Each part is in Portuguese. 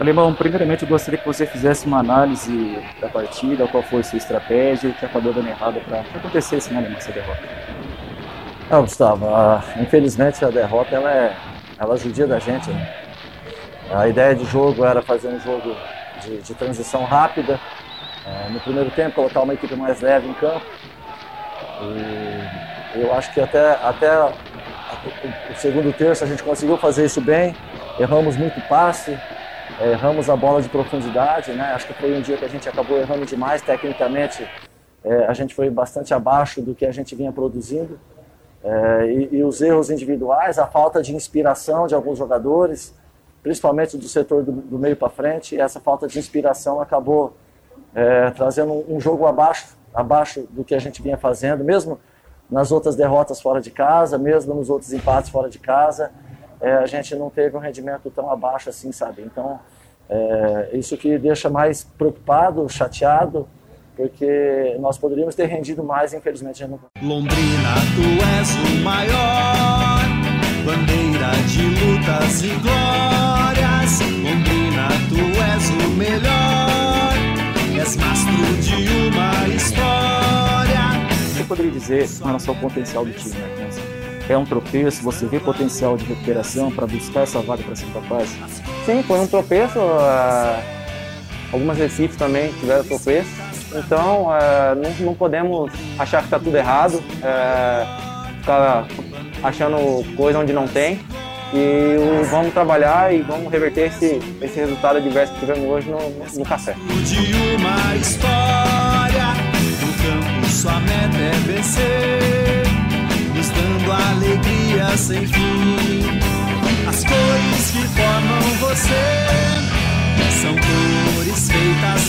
Alemão, primeiramente eu gostaria que você fizesse uma análise da partida, qual foi sua estratégia o que acabou dando errado para que acontecesse, né, essa derrota. Não, Gustavo, a, infelizmente a derrota ela, é, ela judia da gente. Né? A ideia de jogo era fazer um jogo de, de transição rápida, é, no primeiro tempo colocar uma equipe mais leve em campo. E eu acho que até, até o segundo terço a gente conseguiu fazer isso bem, erramos muito passe, erramos a bola de profundidade, né? Acho que foi um dia que a gente acabou errando demais tecnicamente. É, a gente foi bastante abaixo do que a gente vinha produzindo. É, e, e, os erros individuais, a falta de inspiração de alguns jogadores, principalmente do setor do, do meio para frente, essa falta de inspiração acabou é, trazendo um, um jogo abaixo, abaixo do que a gente vinha fazendo, mesmo nas outras derrotas fora de casa, mesmo nos outros empates fora de casa é, a gente não teve um rendimento tão abaixo assim, sabe? Então, é, isso que deixa mais preocupado, chateado, porque nós poderíamos ter rendido mais, infelizmente a gente não Londrina, tu és o maior, bandeira de lutas e glórias. Londrina, tu és o melhor, és mastro de uma história. Eu poderia dizer em relação ao potencial do time, né? É um tropeço? Você vê potencial de recuperação para buscar essa vaga para ser capaz? Sim, foi um tropeço. Uh, algumas equipes também tiveram tropeço. Então, uh, não, não, podemos achar que está tudo errado, uh, ficar achando coisa onde não tem. E vamos trabalhar e vamos reverter esse, esse resultado adverso que tivemos hoje no, no café.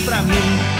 Pra mim.